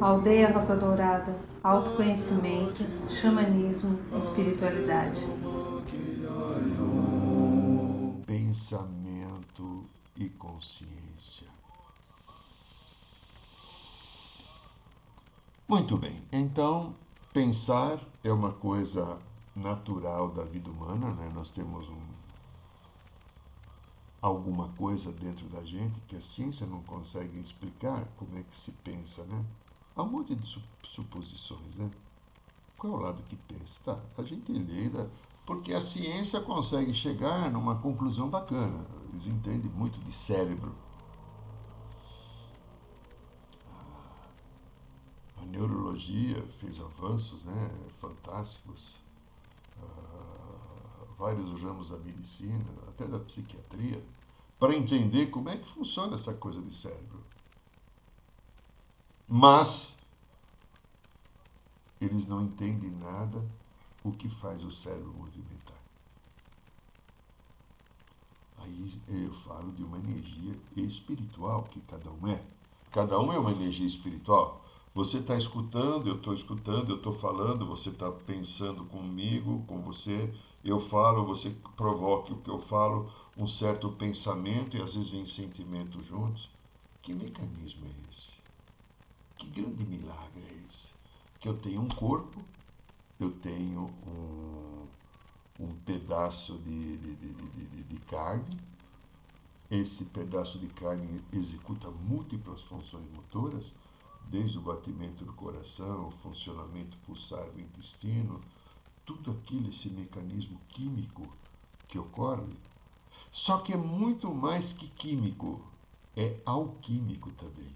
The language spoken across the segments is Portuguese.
Aldeia Rosa Dourada, autoconhecimento, xamanismo, espiritualidade. Pensamento e consciência. Muito bem, então pensar é uma coisa natural da vida humana, né? Nós temos um, alguma coisa dentro da gente que a ciência não consegue explicar como é que se pensa, né? Há um monte de suposições, né? Qual é o lado que pensa? Tá, a gente lida porque a ciência consegue chegar numa conclusão bacana. Eles entendem muito de cérebro. A neurologia fez avanços né, fantásticos vários ramos da medicina, até da psiquiatria, para entender como é que funciona essa coisa de cérebro. Mas eles não entendem nada o que faz o cérebro movimentar. Aí eu falo de uma energia espiritual que cada um é. Cada um é uma energia espiritual. Você está escutando, eu estou escutando, eu estou falando, você está pensando comigo, com você, eu falo, você provoca o que eu falo, um certo pensamento e às vezes vem sentimento juntos. Que mecanismo é esse? Que grande milagre é esse? Que eu tenho um corpo, eu tenho um, um pedaço de, de, de, de carne, esse pedaço de carne executa múltiplas funções motoras, desde o batimento do coração, o funcionamento pulsar do intestino, tudo aquilo, esse mecanismo químico que ocorre, só que é muito mais que químico, é alquímico também.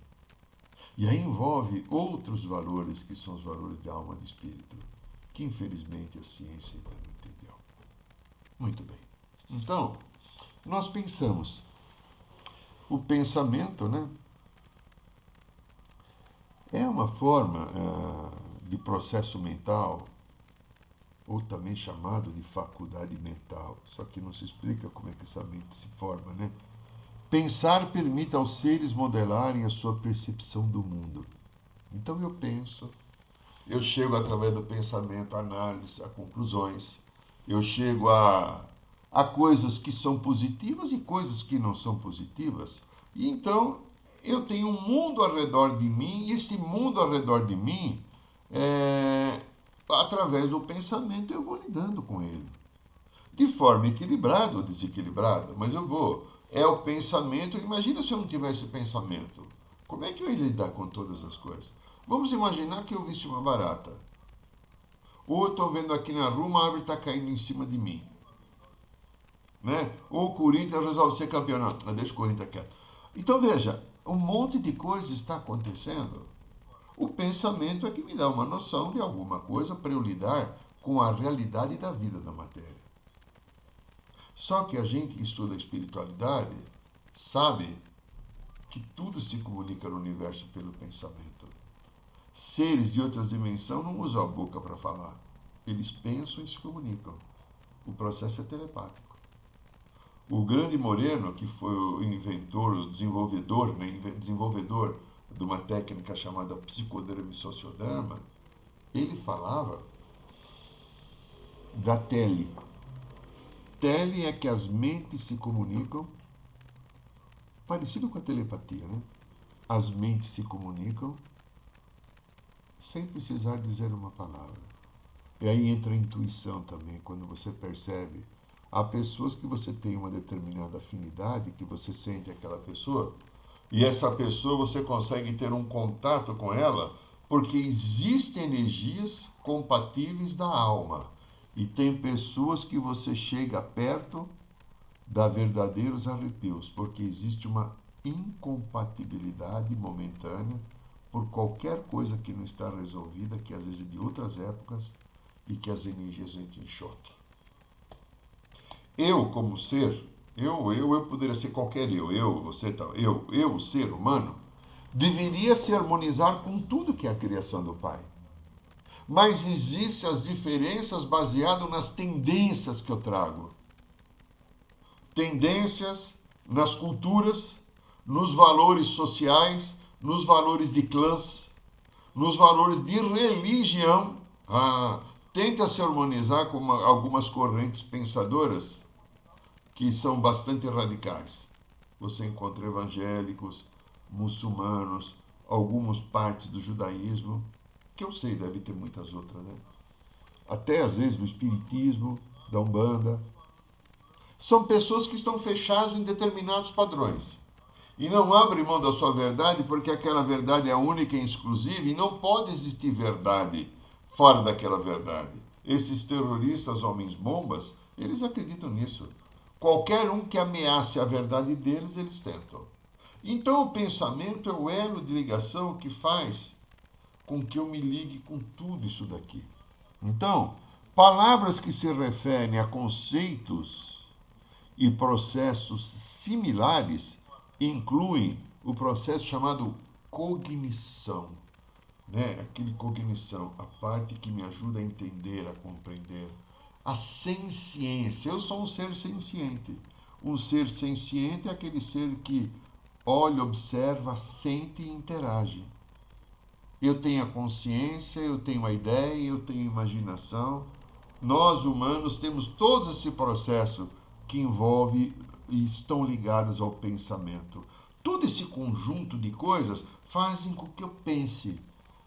E aí envolve outros valores que são os valores de alma e de espírito, que infelizmente a ciência ainda não entendeu. Muito bem. Então, nós pensamos. O pensamento, né? É uma forma uh, de processo mental ou também chamado de faculdade mental. Só que não se explica como é que essa mente se forma, né? Pensar permite aos seres modelarem a sua percepção do mundo. Então eu penso, eu chego através do pensamento, análise, a conclusões, eu chego a, a coisas que são positivas e coisas que não são positivas. E então eu tenho um mundo ao redor de mim, e esse mundo ao redor de mim é, através do pensamento eu vou lidando com ele. De forma equilibrada ou desequilibrada, mas eu vou. É o pensamento. Imagina se eu não tivesse pensamento. Como é que eu ia lidar com todas as coisas? Vamos imaginar que eu visse uma barata. Ou eu estou vendo aqui na rua uma árvore está caindo em cima de mim. Né? Ou o Corinthians resolve ser campeão. Não, deixa o Corinthians quieto. Então veja, um monte de coisas está acontecendo o pensamento é que me dá uma noção de alguma coisa para eu lidar com a realidade da vida da matéria. Só que a gente que estuda a espiritualidade sabe que tudo se comunica no universo pelo pensamento. Seres de outras dimensões não usam a boca para falar. Eles pensam e se comunicam. O processo é telepático. O grande Moreno, que foi o inventor, o desenvolvedor, né, desenvolvedor de uma técnica chamada psicodrama e sociodrama, ele falava da tele. Tele é que as mentes se comunicam, parecido com a telepatia, né? As mentes se comunicam sem precisar dizer uma palavra. E aí entra a intuição também, quando você percebe. Há pessoas que você tem uma determinada afinidade, que você sente aquela pessoa, e essa pessoa você consegue ter um contato com ela porque existem energias compatíveis da alma. E tem pessoas que você chega perto dá verdadeiros arrepios, porque existe uma incompatibilidade momentânea por qualquer coisa que não está resolvida, que às vezes é de outras épocas e que as energias entram em choque. Eu, como ser, eu, eu, eu poderia ser qualquer eu, eu, você, eu, eu, ser humano, deveria se harmonizar com tudo que é a criação do Pai. Mas existem as diferenças baseadas nas tendências que eu trago. Tendências nas culturas, nos valores sociais, nos valores de clãs, nos valores de religião. Ah, tenta se harmonizar com algumas correntes pensadoras que são bastante radicais. Você encontra evangélicos, muçulmanos, algumas partes do judaísmo, que eu sei, deve ter muitas outras, né? Até às vezes do espiritismo, da Umbanda. São pessoas que estão fechadas em determinados padrões. E não abrem mão da sua verdade porque aquela verdade é única e exclusiva e não pode existir verdade fora daquela verdade. Esses terroristas, homens bombas, eles acreditam nisso. Qualquer um que ameace a verdade deles, eles tentam. Então o pensamento é o elo de ligação que faz com que eu me ligue com tudo isso daqui. Então, palavras que se referem a conceitos e processos similares incluem o processo chamado cognição, né? Aquele cognição, a parte que me ajuda a entender, a compreender. A senciência, eu sou um ser senciente. Um ser senciente é aquele ser que olha, observa, sente e interage. Eu tenho a consciência, eu tenho a ideia, eu tenho a imaginação. Nós humanos temos todo esse processo que envolve e estão ligadas ao pensamento. Todo esse conjunto de coisas fazem com que eu pense.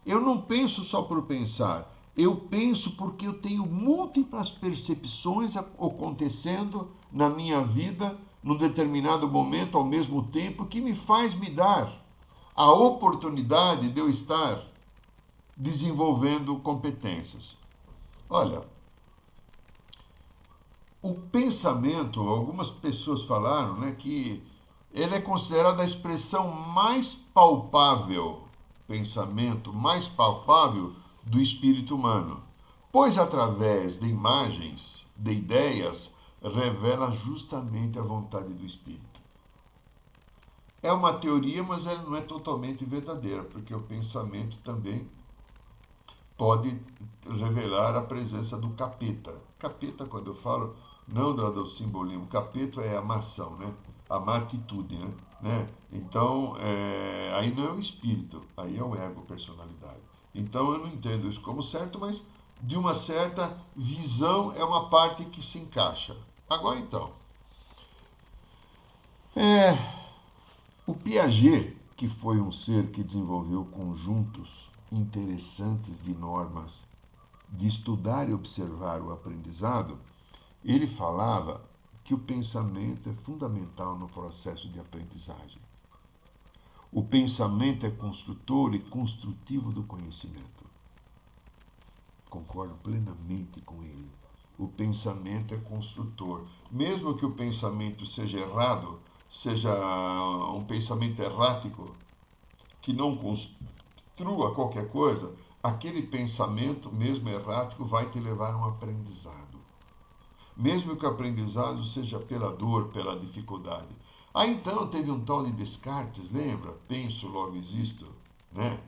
Eu não penso só por pensar, eu penso porque eu tenho múltiplas percepções acontecendo na minha vida num determinado momento ao mesmo tempo que me faz me dar a oportunidade de eu estar desenvolvendo competências. Olha, o pensamento, algumas pessoas falaram né, que ele é considerado a expressão mais palpável, pensamento mais palpável do espírito humano, pois através de imagens, de ideias, revela justamente a vontade do Espírito. É uma teoria, mas ela não é totalmente verdadeira, porque o pensamento também pode revelar a presença do capeta. Capeta, quando eu falo, não do, do simbolismo, capeta é a mação, né? a má atitude. Né? né? Então, é, aí não é o espírito, aí é o ego, personalidade. Então eu não entendo isso como certo, mas de uma certa visão é uma parte que se encaixa. Agora então, é, o Piaget, que foi um ser que desenvolveu conjuntos interessantes de normas de estudar e observar o aprendizado, ele falava que o pensamento é fundamental no processo de aprendizagem. O pensamento é construtor e construtivo do conhecimento. Concordo plenamente com ele o pensamento é construtor. Mesmo que o pensamento seja errado, seja um pensamento errático, que não construa qualquer coisa, aquele pensamento, mesmo errático, vai te levar a um aprendizado. Mesmo que o aprendizado seja pela dor, pela dificuldade. Aí então teve um tal de Descartes, lembra? Penso, logo existo, né?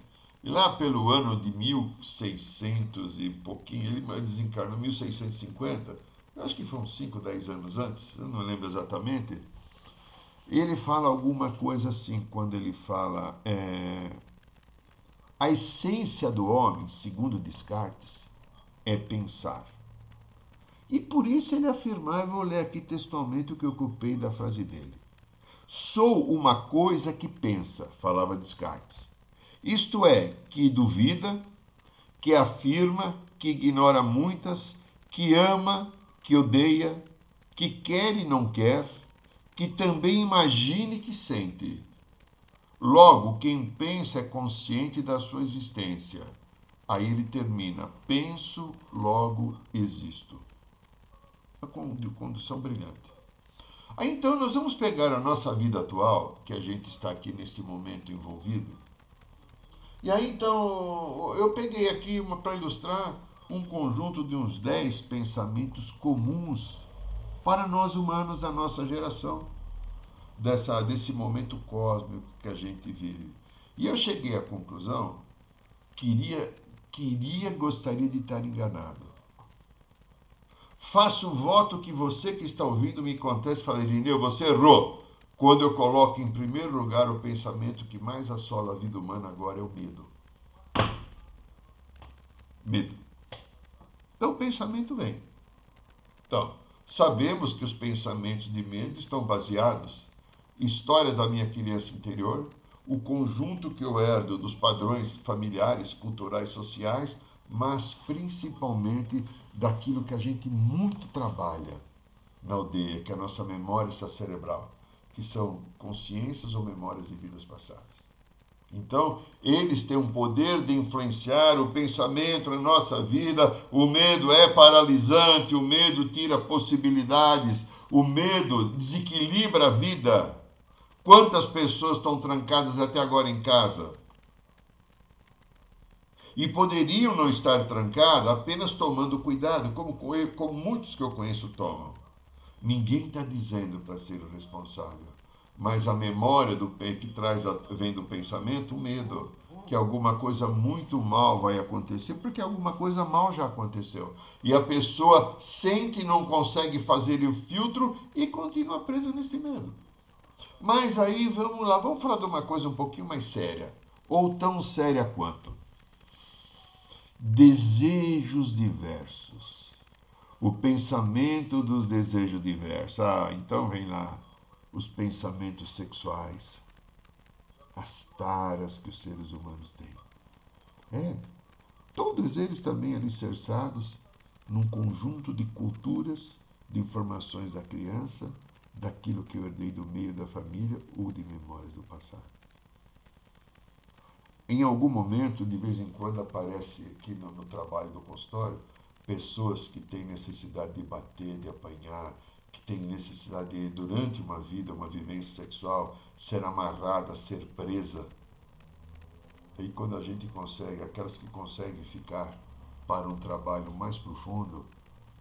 E lá pelo ano de 1600 e pouquinho, ele desencarnou 1650, eu acho que foi uns 5, 10 anos antes, eu não lembro exatamente. Ele fala alguma coisa assim, quando ele fala é, a essência do homem, segundo Descartes, é pensar. E por isso ele afirmava, vou ler aqui textualmente o que eu ocupei da frase dele. Sou uma coisa que pensa, falava Descartes isto é, que duvida, que afirma, que ignora muitas, que ama, que odeia, que quer e não quer, que também imagina e que sente. Logo, quem pensa é consciente da sua existência. Aí ele termina: penso, logo existo. A condução brilhante. Aí então nós vamos pegar a nossa vida atual, que a gente está aqui nesse momento envolvido, e aí então eu peguei aqui para ilustrar um conjunto de uns 10 pensamentos comuns para nós humanos da nossa geração, dessa, desse momento cósmico que a gente vive. E eu cheguei à conclusão, queria, queria, gostaria de estar enganado. Faço o voto que você que está ouvindo me conteste e fale, Irineu, você errou. quando eu coloco em primeiro lugar o pensamento que mais assola a vida humana agora é o medo. Medo. Então o pensamento vem. Então, sabemos que os pensamentos de medo estão baseados história da minha criança interior, o conjunto que eu herdo dos padrões familiares, culturais, sociais, mas principalmente daquilo que a gente muito trabalha na aldeia, que é a nossa memória cerebral, que são consciências ou memórias de vidas passadas. Então, eles têm um poder de influenciar o pensamento na nossa vida. O medo é paralisante, o medo tira possibilidades, o medo desequilibra a vida. Quantas pessoas estão trancadas até agora em casa? E poderiam não estar trancadas apenas tomando cuidado, como, como muitos que eu conheço tomam. Ninguém está dizendo para ser o responsável, mas a memória do que traz vem do pensamento o medo que alguma coisa muito mal vai acontecer, porque alguma coisa mal já aconteceu. E a pessoa sente e não consegue fazer o filtro e continua preso nesse medo. Mas aí vamos lá, vamos falar de uma coisa um pouquinho mais séria, ou tão séria quanto. Desejos diversos. O pensamento dos desejos diversos. Ah, então vem lá os pensamentos sexuais, as taras que os seres humanos têm. É, todos eles também alicerçados num conjunto de culturas, de informações da criança, daquilo que eu herdei do meio da família ou de memórias do passado. Em algum momento, de vez em quando, aparece aqui no, no trabalho do consultório pessoas que têm necessidade de bater, de apanhar, que têm necessidade de, durante uma vida, uma vivência sexual, ser amarrada, ser presa. E quando a gente consegue, aquelas que conseguem ficar para um trabalho mais profundo,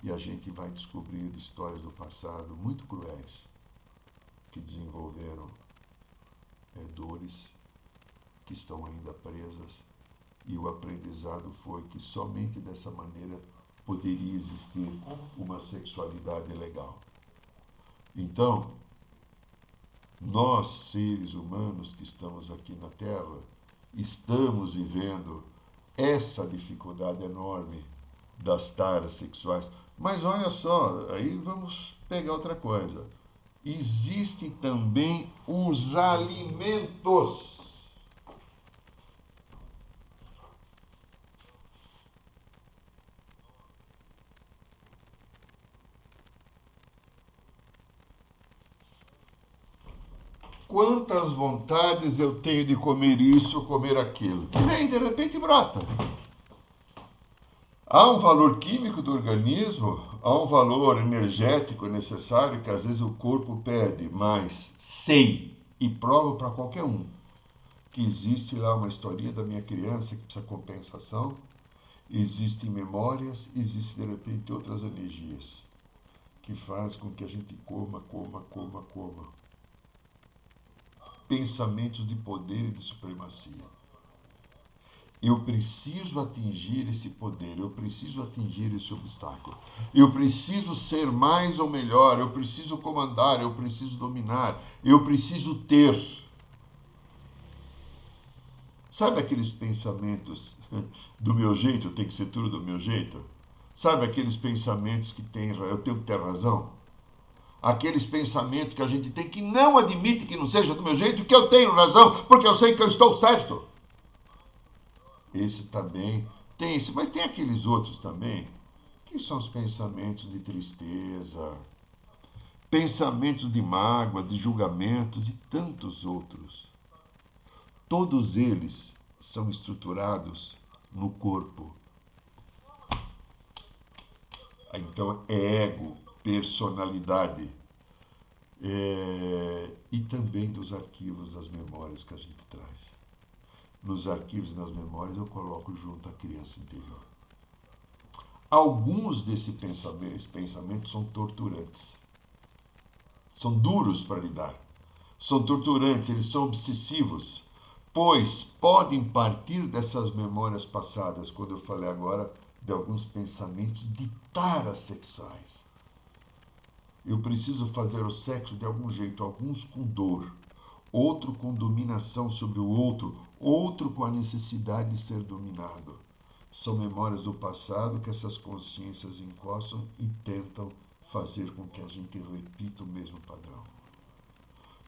e a gente vai descobrindo histórias do passado muito cruéis que desenvolveram é, dores que estão ainda presas e o aprendizado foi que somente dessa maneira poderia existir uma sexualidade legal. Então, nós, seres humanos que estamos aqui na Terra, estamos vivendo essa dificuldade enorme das taras sexuais. Mas olha só, aí vamos pegar outra coisa. Existem também os alimentos. Quantas vontades eu tenho de comer isso, comer aquilo? E vem, de repente brota. Há um valor químico do organismo, há um valor energético necessário que às vezes o corpo pede, mas sei e provo para qualquer um que existe lá uma historinha da minha criança que precisa compensação, existem memórias, existem de repente outras energias que faz com que a gente coma, coma, coma, coma. Pensamentos de poder e de supremacia. Eu preciso atingir esse poder, eu preciso atingir esse obstáculo. Eu preciso ser mais ou melhor, eu preciso comandar, eu preciso dominar, eu preciso ter. Sabe aqueles pensamentos do meu jeito, tem que ser tudo do meu jeito? Sabe aqueles pensamentos que tem, eu tenho que ter razão? Aqueles pensamentos que a gente tem que não admite que não seja do meu jeito, que eu tenho razão, porque eu sei que eu estou certo. Esse também tem esse, mas tem aqueles outros também, que são os pensamentos de tristeza, pensamentos de mágoa, de julgamentos e tantos outros. Todos eles são estruturados no corpo. Então é ego, personalidade. É, e também dos arquivos das memórias que a gente traz nos arquivos e nas memórias, eu coloco junto a criança interior. Alguns desses pensamentos, pensamentos são torturantes. São duros para lidar. São torturantes, eles são obsessivos, pois podem partir dessas memórias passadas, quando eu falei agora de alguns pensamentos de taras sexuais. Eu preciso fazer o sexo de algum jeito, alguns com dor, outro com dominação sobre o outro, outro com a necessidade de ser dominado. São memórias do passado que essas consciências encostam e tentam fazer com que a gente repita o mesmo padrão.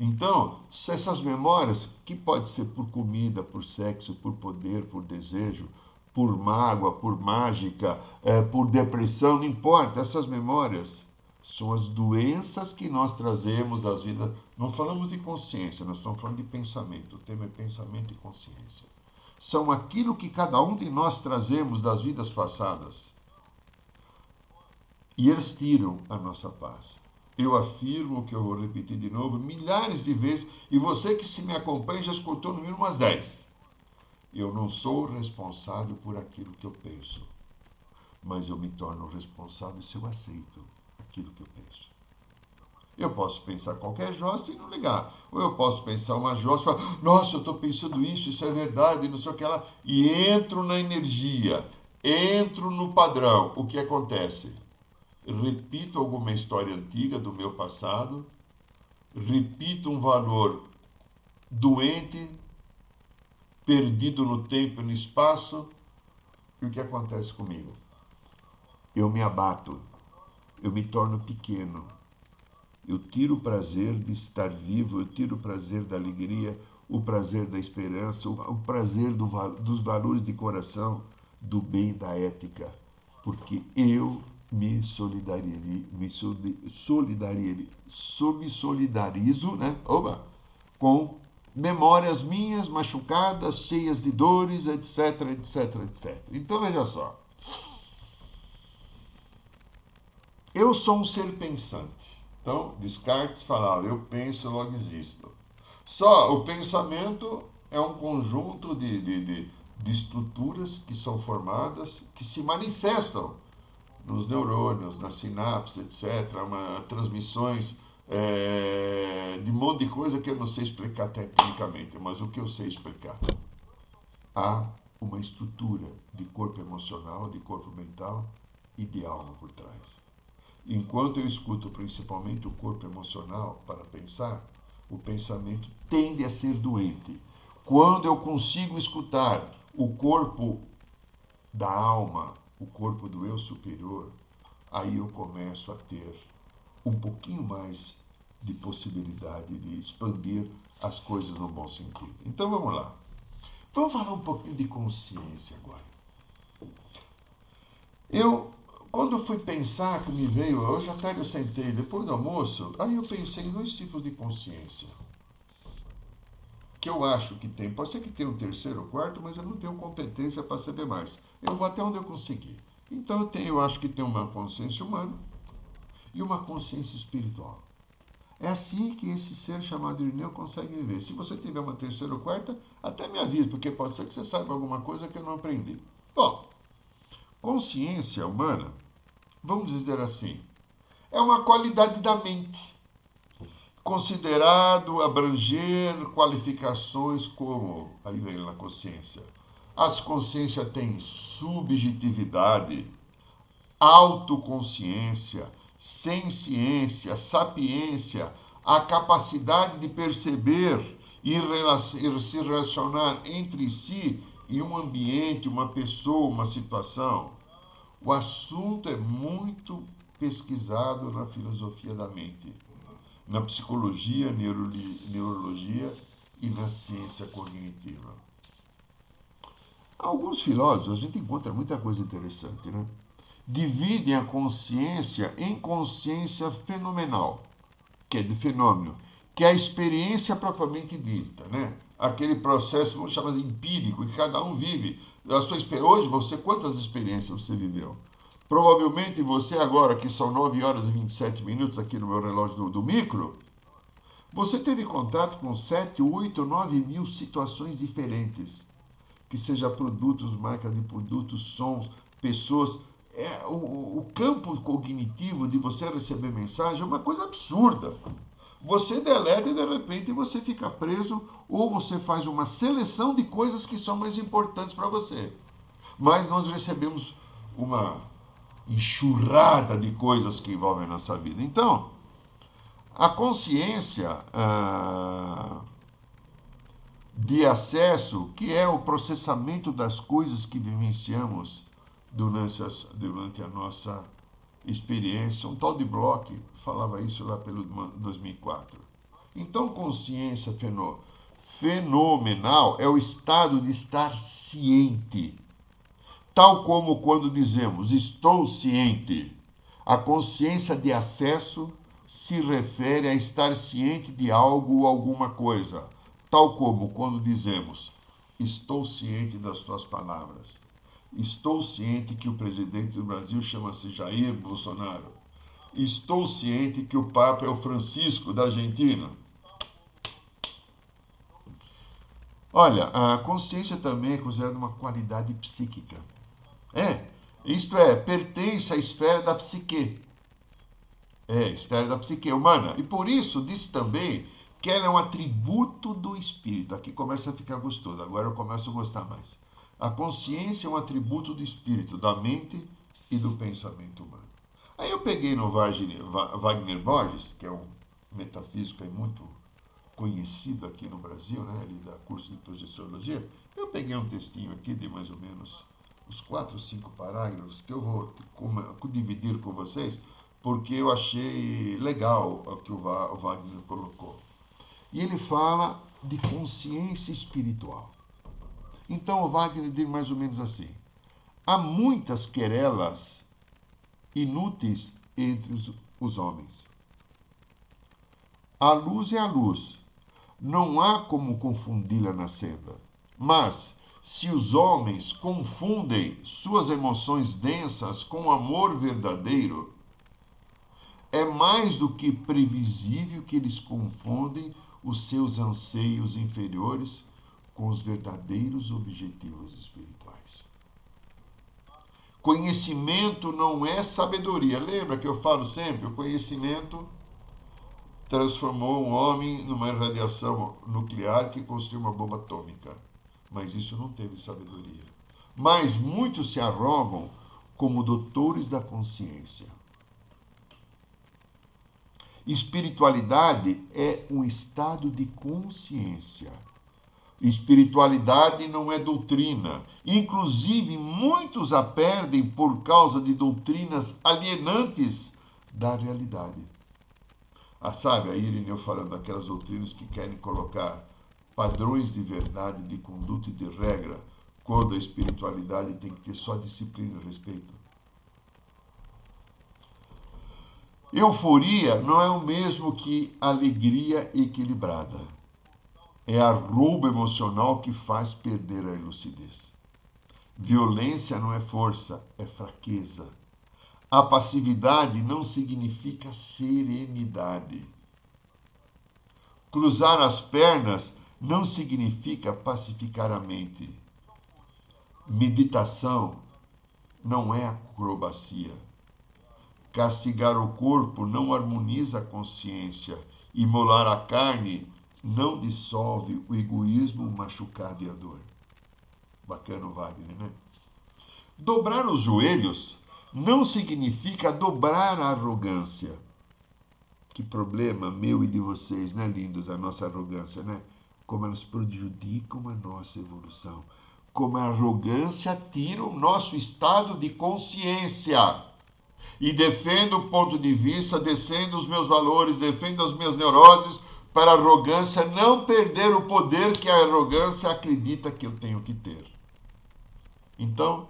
Então, essas memórias, que pode ser por comida, por sexo, por poder, por desejo, por mágoa, por mágica, é, por depressão, não importa, essas memórias são as doenças que nós trazemos das vidas. Não falamos de consciência, nós estamos falando de pensamento. O tema é pensamento e consciência. São aquilo que cada um de nós trazemos das vidas passadas. E eles tiram a nossa paz. Eu afirmo que eu vou repetir de novo milhares de vezes, e você que se me acompanha já escutou no mínimo umas 10. Eu não sou responsável por aquilo que eu penso, mas eu me torno responsável se eu aceito aquilo que eu penso. Eu posso pensar qualquer jossa e não ligar. Ou eu posso pensar uma jossa e falar, nossa, eu estou pensando isso, isso é verdade, não sei o que lá. E entro na energia, entro no padrão. O que acontece? repito alguma história antiga do meu passado, repito um valor doente, perdido no tempo e no espaço, e o que acontece comigo? Eu me abato, eu me torno pequeno, eu tiro o prazer de estar vivo, eu tiro o prazer da alegria, o prazer da esperança, o prazer do, dos valores de coração, do bem da ética, porque eu me solidarizo, me solidarizo, me solidarizo né? Oba, com memórias minhas machucadas, cheias de dores, etc, etc, etc. Então veja só. Eu sou um ser pensante. Então, Descartes falava, eu penso, logo existo. Só o pensamento é um conjunto de, de, de, de estruturas que são formadas, que se manifestam nos neurônios, nas sinapses, etc., uma, transmissões é, de um monte de coisa que eu não sei explicar tecnicamente, mas o que eu sei explicar? Há uma estrutura de corpo emocional, de corpo mental e de alma por trás. Enquanto eu escuto principalmente o corpo emocional para pensar, o pensamento tende a ser doente. Quando eu consigo escutar o corpo da alma, o corpo do eu superior, aí eu começo a ter um pouquinho mais de possibilidade de expandir as coisas no bom sentido. Então vamos lá. Vamos falar um pouquinho de consciência agora. Eu, quando fui pensar que me veio, hoje à tarde eu sentei, depois do almoço, aí eu pensei em dois tipos de consciência que eu acho que tem. Pode ser que tenha um terceiro ou quarto, mas eu não tenho competência para saber mais. Eu vou até onde eu conseguir. Então eu, tenho, eu acho que tem uma consciência humana e uma consciência espiritual. É assim que esse ser chamado Irineu consegue viver. Se você tiver uma terceira ou quarta, até me avise, porque pode ser que você saiba alguma coisa que eu não aprendi. Bom, consciência humana, vamos dizer assim, é uma qualidade da mente considerado abranger qualificações como, aí vem na consciência, as consciências têm subjetividade, autoconsciência, ciência, sapiência, a capacidade de perceber e se relacionar entre si e um ambiente, uma pessoa, uma situação. O assunto é muito pesquisado na filosofia da mente na psicologia, neurologia e na ciência cognitiva. Alguns filósofos, a gente encontra muita coisa interessante, né? Dividem a consciência em consciência fenomenal, que é de fenômeno, que é a experiência propriamente dita, né? Aquele processo, vamos chamar de empírico, que cada um vive. A sua, hoje, você, quantas experiências você viveu? Provavelmente você agora, que são 9 horas e 27 minutos aqui no meu relógio do, do micro, você teve contato com 7, 8, 9 mil situações diferentes. Que seja produtos, marcas de produtos, sons, pessoas. É, o, o campo cognitivo de você receber mensagem é uma coisa absurda. Você deleta e de repente você fica preso ou você faz uma seleção de coisas que são mais importantes para você. Mas nós recebemos uma enxurrada de coisas que envolvem nossa vida. Então, A consciência ah, de acesso, que é o processamento das coisas que vivenciamos durante a, durante a nossa experiência. Um tal de Bloch falava isso lá pelo 2004. Então, consciência fenomenal é o estado de estar ciente. Tal como quando dizemos estou ciente. A consciência de acesso se refere a estar ciente de algo ou alguma coisa, tal como quando dizemos estou ciente das tuas palavras. Estou ciente que o presidente do Brasil chama-se Jair Bolsonaro. Estou ciente que o Papa é o Francisco da Argentina. Olha, a consciência também é considerada uma qualidade psíquica. É, isto é, pertence à esfera da psique. É, esfera da psique humana. E por isso diz também que ela é um atributo do espírito. Aqui começa a ficar gostoso, agora eu começo a gostar mais. A consciência é um atributo do espírito, da mente e do pensamento humano. Aí eu peguei no Wagner Borges, que é um metafísico muito conhecido aqui no Brasil, né? Ele dá curso de projeciologia. Eu peguei um textinho aqui de mais ou menos os quatro, cinco parágrafos que eu vou dividir com vocês, porque eu achei legal o que o Wagner colocou. E ele fala de consciência espiritual. Então o Wagner diz mais ou menos assim: há muitas querelas inúteis entre os, os homens. A luz é a luz, não há como confundi-la na senda. Mas, se os homens confundem suas emoções densas com amor verdadeiro, é mais do que previsível que eles confundem os seus anseios inferiores com os verdadeiros objetivos espirituais. Conhecimento não é sabedoria. Lembra que eu falo sempre? O conhecimento transformou um homem numa radiação nuclear que construiu uma bomba atômica. Mas isso não teve sabedoria. Mas muitos se arrogam como doutores da consciência. Espiritualidade é um estado de consciência. Espiritualidade não é doutrina. Inclusive, muitos a perdem por causa de doutrinas alienantes da realidade. Ah, sabe, a Irineu falando daquelas doutrinas que querem colocar padrões de verdade, de conduta e de regra, quando a espiritualidade tem que ter só disciplina e respeito. Euforia não é o mesmo que alegria equilibrada. É a roubo emocional que faz perder a lucidez. Violência não é força, é fraqueza. A passividade não significa serenidade. Cruzar as pernas não significa pacificar a mente. Meditação não é acrobacia. Castigar o corpo não harmoniza a consciência. Imolar a carne não dissolve o egoísmo machucado e a dor. Bacana o Wagner, né? Dobrar os joelhos não significa dobrar a arrogância. Que problema meu e de vocês, né, lindos, a nossa arrogância, né? Como elas prejudicam a nossa evolução. Como a arrogância tira o nosso estado de consciência. E defendo o ponto de vista, descendo os meus valores, defendo as minhas neuroses, para a arrogância não perder o poder que a arrogância acredita que eu tenho que ter. Então,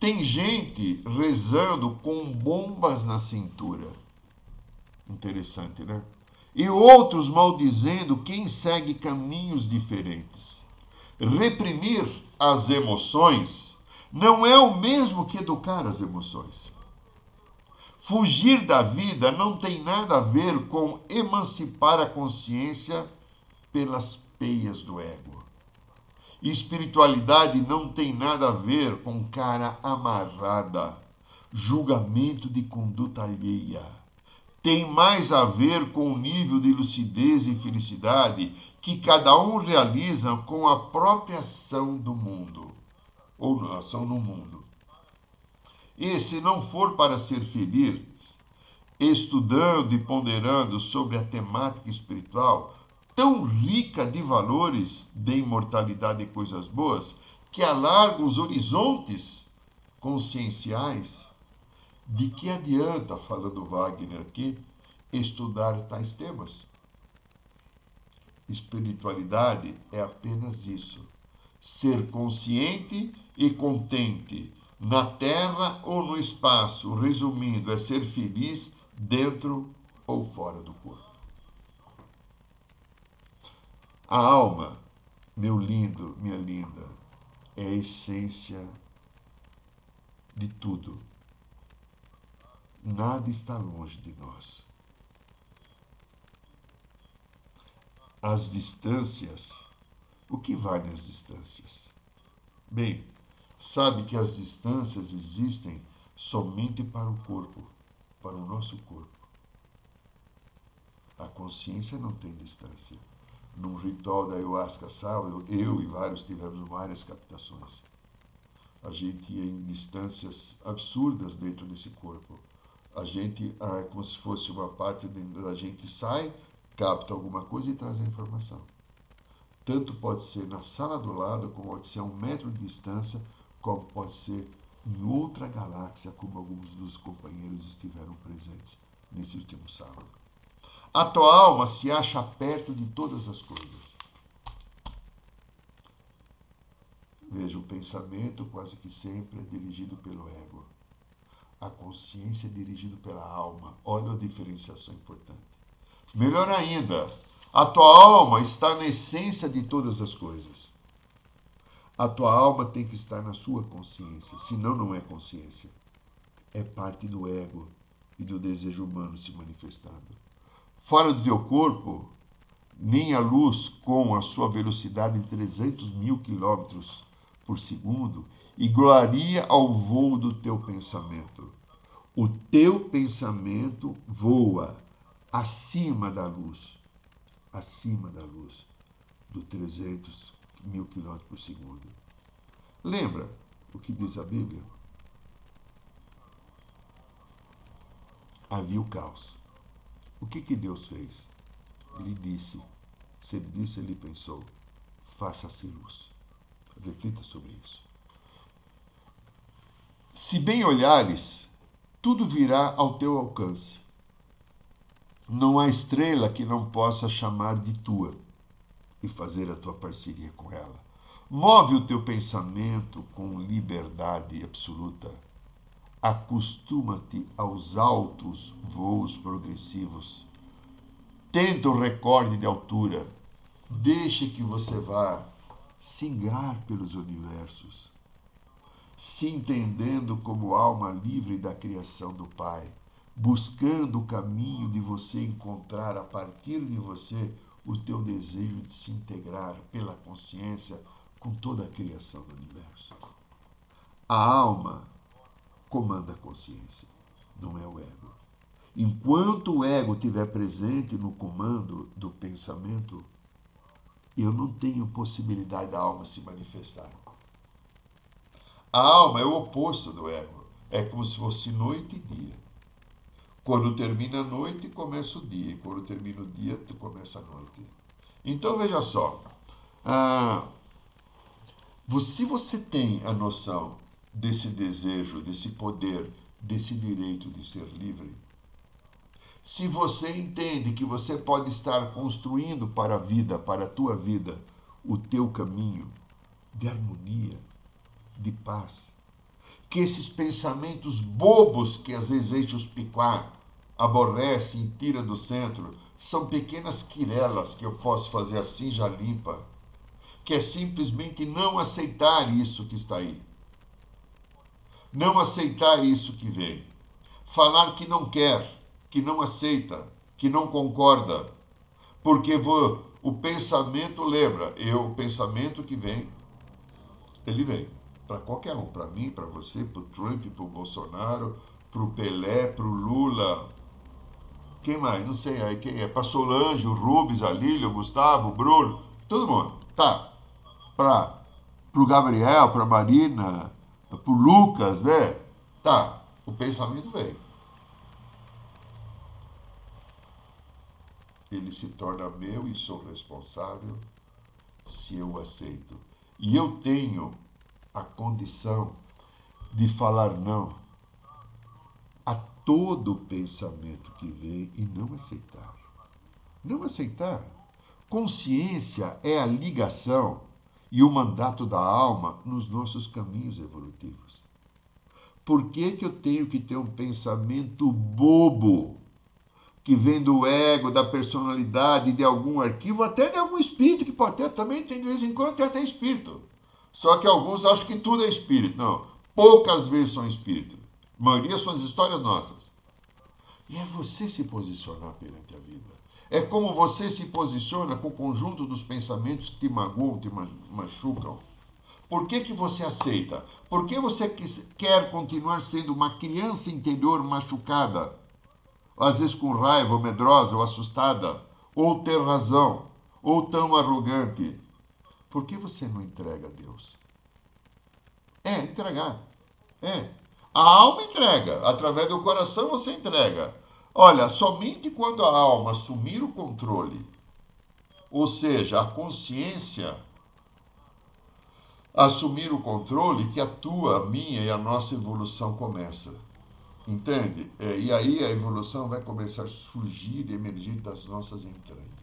tem gente rezando com bombas na cintura. Interessante, né? E outros maldizendo quem segue caminhos diferentes. Reprimir as emoções não é o mesmo que educar as emoções. Fugir da vida não tem nada a ver com emancipar a consciência pelas peias do ego. Espiritualidade não tem nada a ver com cara amarrada, julgamento de conduta alheia. Tem mais a ver com o nível de lucidez e felicidade que cada um realiza com a própria ação do mundo, ou ação no mundo. E se não for para ser feliz, estudando e ponderando sobre a temática espiritual, tão rica de valores de imortalidade e coisas boas, que alarga os horizontes conscienciais, de que adianta, falando Wagner aqui, estudar tais temas? Espiritualidade é apenas isso: ser consciente e contente na terra ou no espaço. Resumindo, é ser feliz dentro ou fora do corpo. A alma, meu lindo, minha linda, é a essência de tudo. Nada está longe de nós. As distâncias, o que vale as distâncias? Bem, sabe que as distâncias existem somente para o corpo, para o nosso corpo. A consciência não tem distância. Num ritual da ayahuasca eu, eu e vários tivemos várias captações. A gente ia em distâncias absurdas dentro desse corpo. A gente, ah, é como se fosse uma parte da gente sai, capta alguma coisa e traz a informação. Tanto pode ser na sala do lado, como pode ser a um metro de distância, como pode ser em outra galáxia, como alguns dos companheiros estiveram presentes nesse último sábado. A tua alma se acha perto de todas as coisas. Veja, o pensamento quase que sempre é dirigido pelo ego. A consciência é dirigida pela alma. Olha a diferenciação importante. Melhor ainda, a tua alma está na essência de todas as coisas. A tua alma tem que estar na sua consciência, senão não é consciência. É parte do ego e do desejo humano se manifestando. Fora do teu corpo, nem a luz com a sua velocidade de 300 mil quilômetros por segundo igualaria ao voo do teu pensamento. O teu pensamento voa acima da luz, acima da luz do 300 mil quilômetros por segundo. Lembra o que diz a Bíblia? Havia o caos. O que, que Deus fez? Ele disse, se ele disse, ele pensou, faça-se luz. Reflita sobre isso. Se bem olhares, tudo virá ao teu alcance. Não há estrela que não possa chamar de tua e fazer a tua parceria com ela. Move o teu pensamento com liberdade absoluta. Acostuma-te aos altos voos progressivos. Tenta o recorde de altura. Deixe que você vá singrar pelos universos, se entendendo como alma livre da criação do Pai, buscando o caminho de você encontrar a partir de você o teu desejo de se integrar pela consciência com toda a criação do universo. A alma comanda a consciência, não é o ego. Enquanto o ego estiver presente no comando do pensamento, eu não tenho possibilidade da alma se manifestar. A alma é o oposto do ego. É como se fosse noite e dia. Quando termina a noite, começa o dia. Quando termina o dia, começa a noite. Então veja só. Ah, se você tem a noção desse desejo, desse poder, desse direito de ser livre, se você entende que você pode estar construindo para a vida, para a tua vida, o teu caminho de harmonia, de paz, que esses pensamentos bobos que às vezes os picuar, aborrece e tira do centro, são pequenas quirelas que eu posso fazer assim já limpa, que é simplesmente não aceitar isso que está aí. Não aceitar isso que vem. Falar que não quer, que não aceita, que não concorda. Porque vou, o pensamento, lembra, eu, o pensamento que vem, ele vem para qualquer um, para mim, para você, para o Trump, para o Bolsonaro, para o Pelé, para o Lula. Quem mais? Não sei aí quem é. Para Solange, o Rubens, a Lília, o Gustavo, o Bruno, todo mundo. Tá. Para o Gabriel, para a Marina, para o Lucas, né? Tá. O pensamento vem. ele se torna meu e sou responsável se eu aceito. E eu tenho a condição de falar não a todo pensamento que vem e não aceitar. Não aceitar. Consciência é a ligação e o mandato da alma nos nossos caminhos evolutivos. Por que, que eu tenho que ter um pensamento bobo que vem do ego, da personalidade, de algum arquivo, até de algum espírito, que pode ter também, tem de vez em quando tem até espírito. Só que alguns acham que tudo é espírito. Não, poucas vezes são espírito. A maioria são as histórias nossas. E é você se posicionar perante a vida. É como você se posiciona com o conjunto dos pensamentos que te magoam, te machucam. Por que, que você aceita? Por que você quer continuar sendo uma criança interior machucada? às vezes com raiva, ou medrosa, ou assustada, ou ter razão, ou tão arrogante. Por que você não entrega a Deus? É, entregar. É. A alma entrega, através do coração você entrega. Olha, somente quando a alma assumir o controle, ou seja, a consciência assumir o controle, que a tua, a minha e a nossa evolução começa. Entende? É, e aí a evolução vai começar a surgir e emergir das nossas entranhas.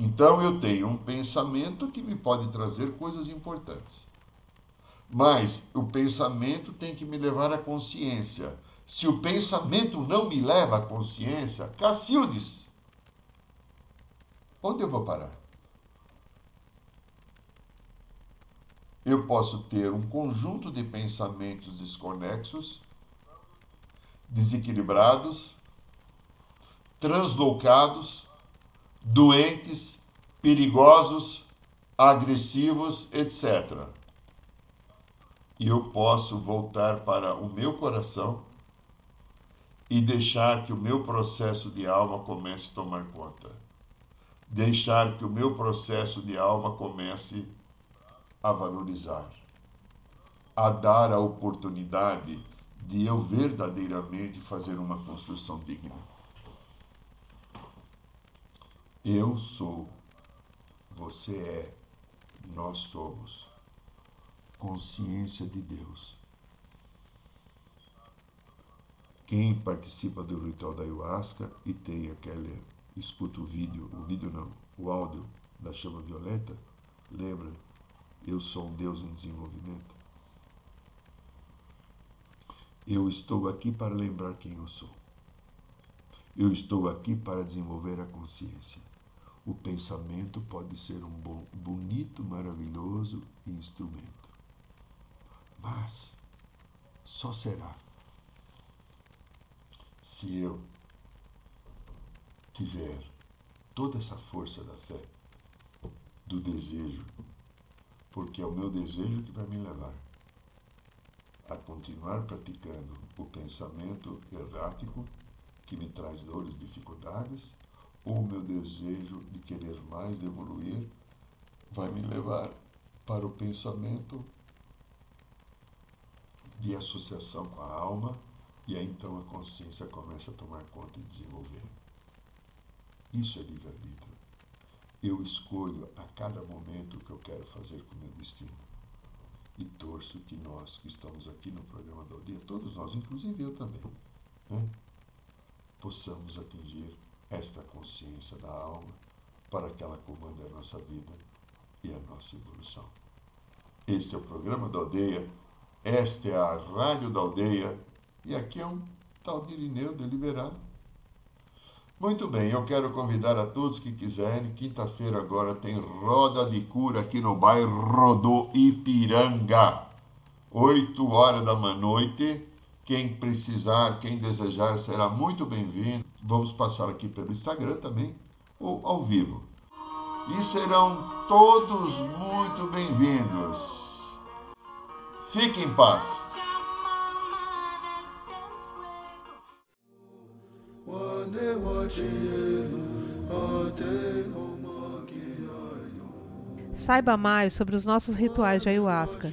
Então eu tenho um pensamento que me pode trazer coisas importantes. Mas o pensamento tem que me levar à consciência. Se o pensamento não me leva à consciência, Cacildes, onde eu vou parar? eu posso ter um conjunto de pensamentos desconexos, desequilibrados, translocados, doentes, perigosos, agressivos, etc. E eu posso voltar para o meu coração e deixar que o meu processo de alma comece a tomar conta. Deixar que o meu processo de alma comece a valorizar, a dar a oportunidade de eu verdadeiramente fazer uma construção digna. Eu sou, você é, nós somos consciência de Deus. Quem participa do ritual da ayahuasca e tem aquele, escuta o vídeo, o vídeo não, o áudio da chama violeta, lembra eu sou um Deus em desenvolvimento. Eu estou aqui para lembrar quem eu sou. Eu estou aqui para desenvolver a consciência. O pensamento pode ser um bom, bonito, maravilhoso instrumento. Mas só será se eu tiver toda essa força da fé, do desejo, porque é o meu desejo que vai me levar a continuar praticando o pensamento errático que me traz dores, dificuldades, o meu desejo de querer mais, de evoluir, vai me levar para o pensamento de associação com a alma, e aí então a consciência começa a tomar conta e desenvolver. Isso é livre-arbítrio. Eu escolho a cada momento o que eu quero fazer com o meu destino. E torço que nós que estamos aqui no programa da aldeia, todos nós, inclusive eu também, né, possamos atingir esta consciência da alma para que ela comande a nossa vida e a nossa evolução. Este é o programa da aldeia, esta é a rádio da aldeia, e aqui é um tal de Irineu deliberado muito bem, eu quero convidar a todos que quiserem. Quinta-feira agora tem Roda de Cura aqui no bairro do Ipiranga. 8 horas da noite. Quem precisar, quem desejar, será muito bem-vindo. Vamos passar aqui pelo Instagram também, ou ao vivo. E serão todos muito bem-vindos. Fiquem em paz. Saiba mais sobre os nossos rituais de ayahuasca